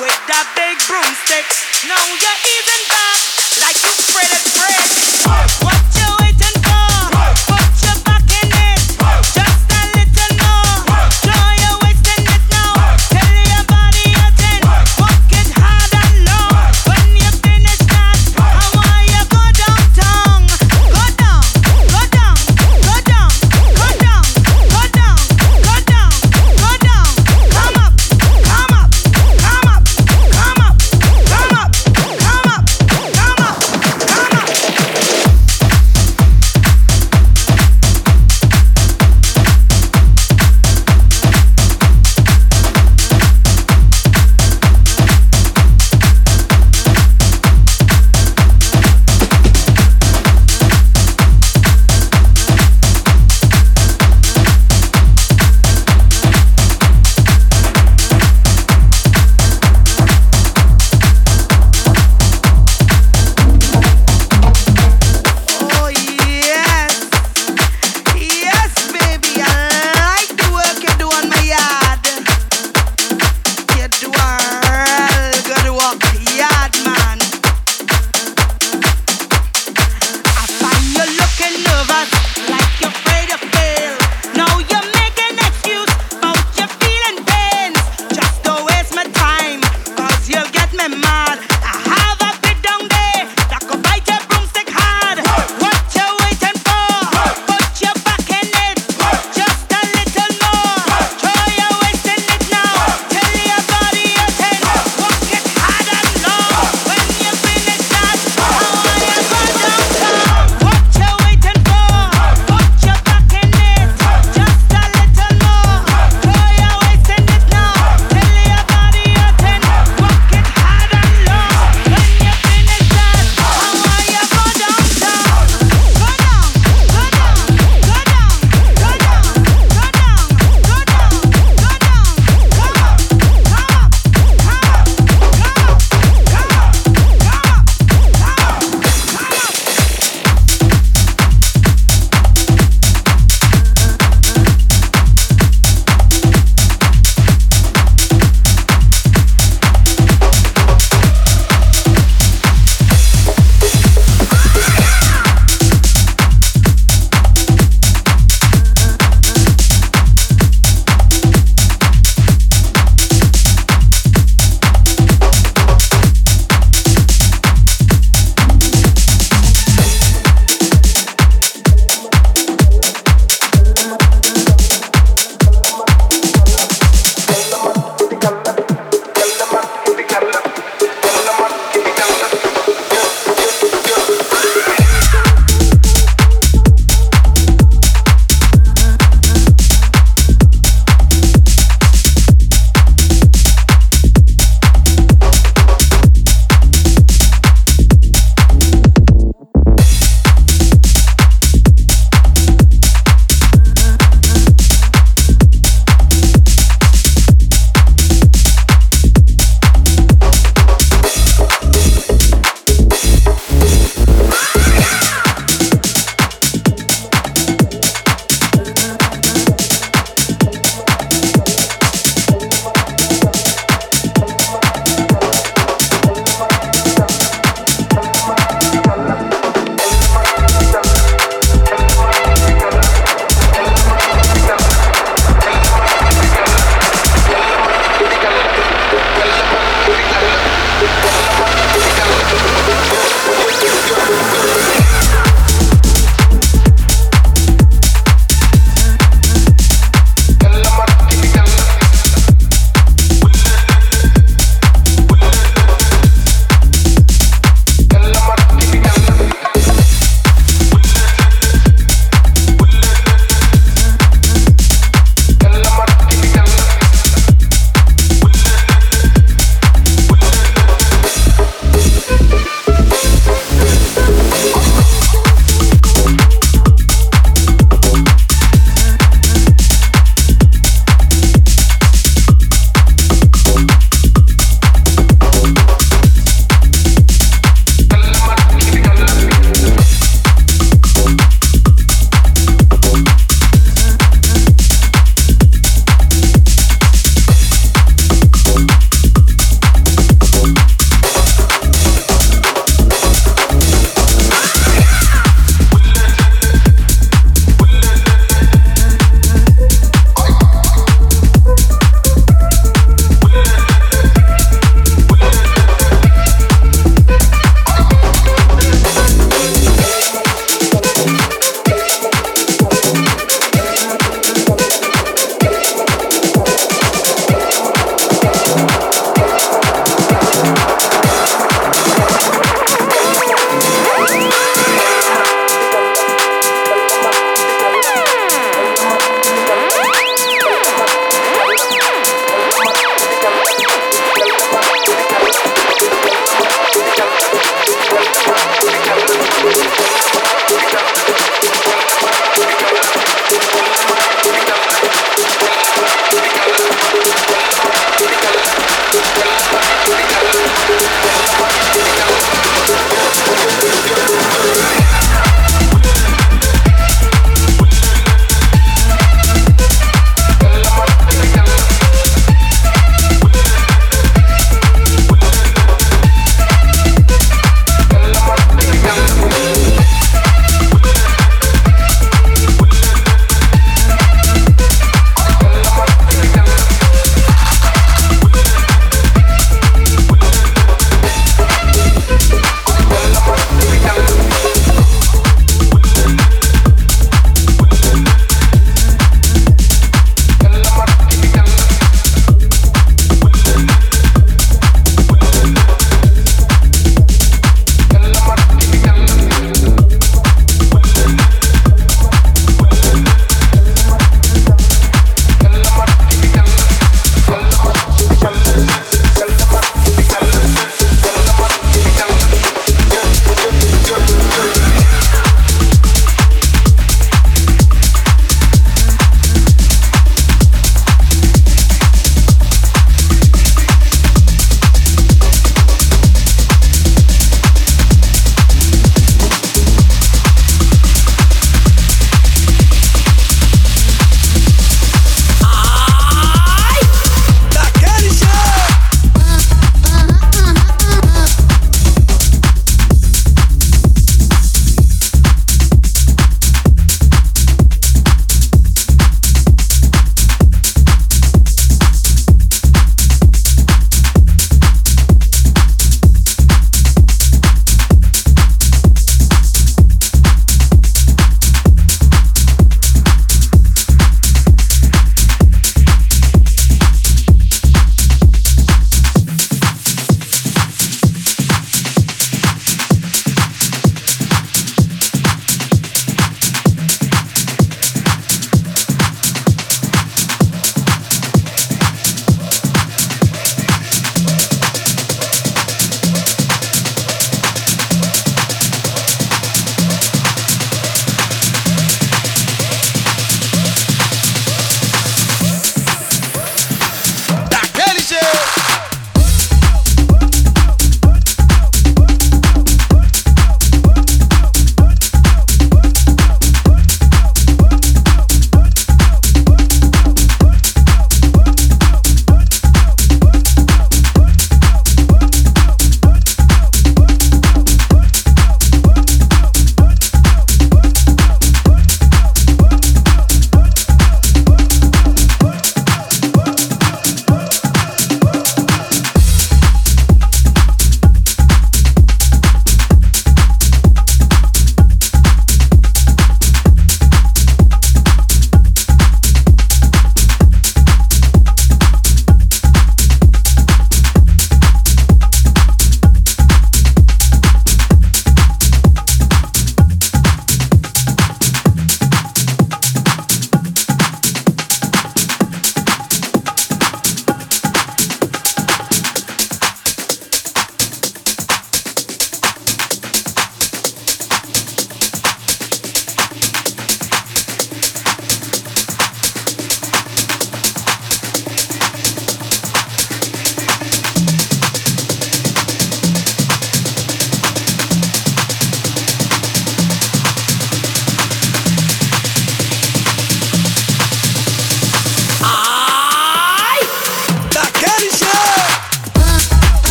with that big broomstick. Now you're even back like you spread it bread. What?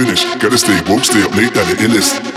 finish. Gotta stay woke, stay up late, that the illest.